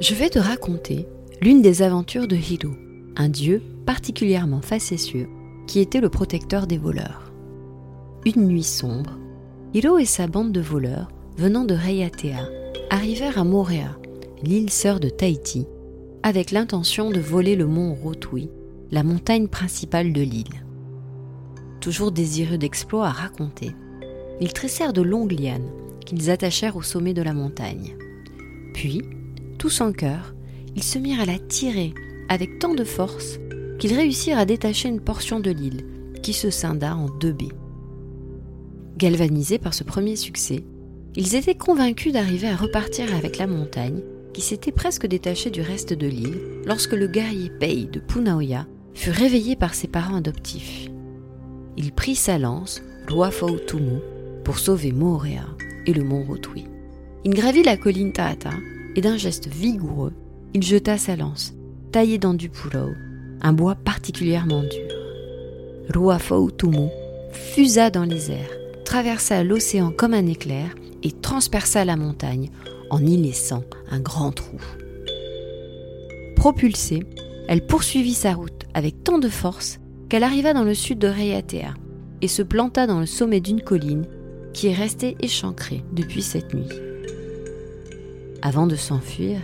Je vais te raconter l'une des aventures de Hiro, un dieu particulièrement facétieux qui était le protecteur des voleurs. Une nuit sombre, Hiro et sa bande de voleurs, venant de Reiatea, arrivèrent à Morea, l'île sœur de Tahiti, avec l'intention de voler le mont Rotui, la montagne principale de l'île. Toujours désireux d'exploits à raconter, ils tressèrent de longues lianes qu'ils attachèrent au sommet de la montagne. Puis, tous en cœur, ils se mirent à la tirer avec tant de force qu'ils réussirent à détacher une portion de l'île qui se scinda en deux baies. Galvanisés par ce premier succès, ils étaient convaincus d'arriver à repartir avec la montagne qui s'était presque détachée du reste de l'île lorsque le guerrier Pei de Punaoya fut réveillé par ses parents adoptifs. Il prit sa lance, Ruafau Tumu, pour sauver Moorea et le mont Rotui. Il gravit la colline Taata et d'un geste vigoureux, il jeta sa lance, taillée dans du pulao, un bois particulièrement dur. Ruafau Tumu fusa dans les airs, traversa l'océan comme un éclair et transperça la montagne en y laissant un grand trou. Propulsée, elle poursuivit sa route avec tant de force qu'elle arriva dans le sud de Reiatea et se planta dans le sommet d'une colline qui est restée échancrée depuis cette nuit. Avant de s'enfuir,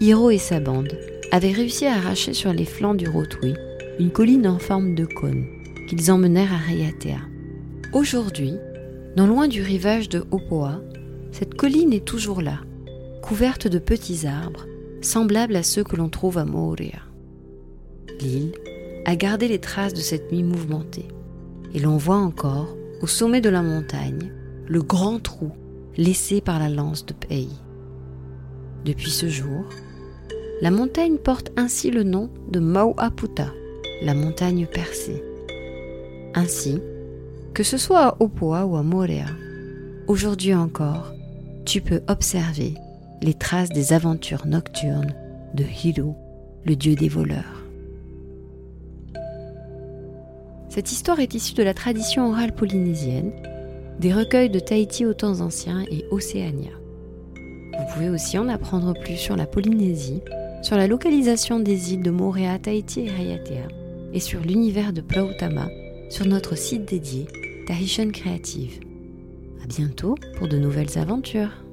Hiro et sa bande avaient réussi à arracher sur les flancs du Rotui une colline en forme de cône qu'ils emmenèrent à Reiatea. Aujourd'hui, non loin du rivage de Opoa, cette colline est toujours là, couverte de petits arbres, semblables à ceux que l'on trouve à Moorea. L'île a gardé les traces de cette nuit mouvementée, et l'on voit encore, au sommet de la montagne, le grand trou laissé par la lance de Pei. Depuis ce jour, la montagne porte ainsi le nom de Mauaputa, la montagne percée. Ainsi, que ce soit à Opoa ou à Moorea, aujourd'hui encore, tu peux observer les traces des aventures nocturnes de Hiro, le dieu des voleurs. Cette histoire est issue de la tradition orale polynésienne, des recueils de Tahiti aux temps anciens et Océania. Vous pouvez aussi en apprendre plus sur la Polynésie, sur la localisation des îles de Moorea, Tahiti et Raiatea, et sur l'univers de Plautama sur notre site dédié Tahitian Creative. À bientôt pour de nouvelles aventures.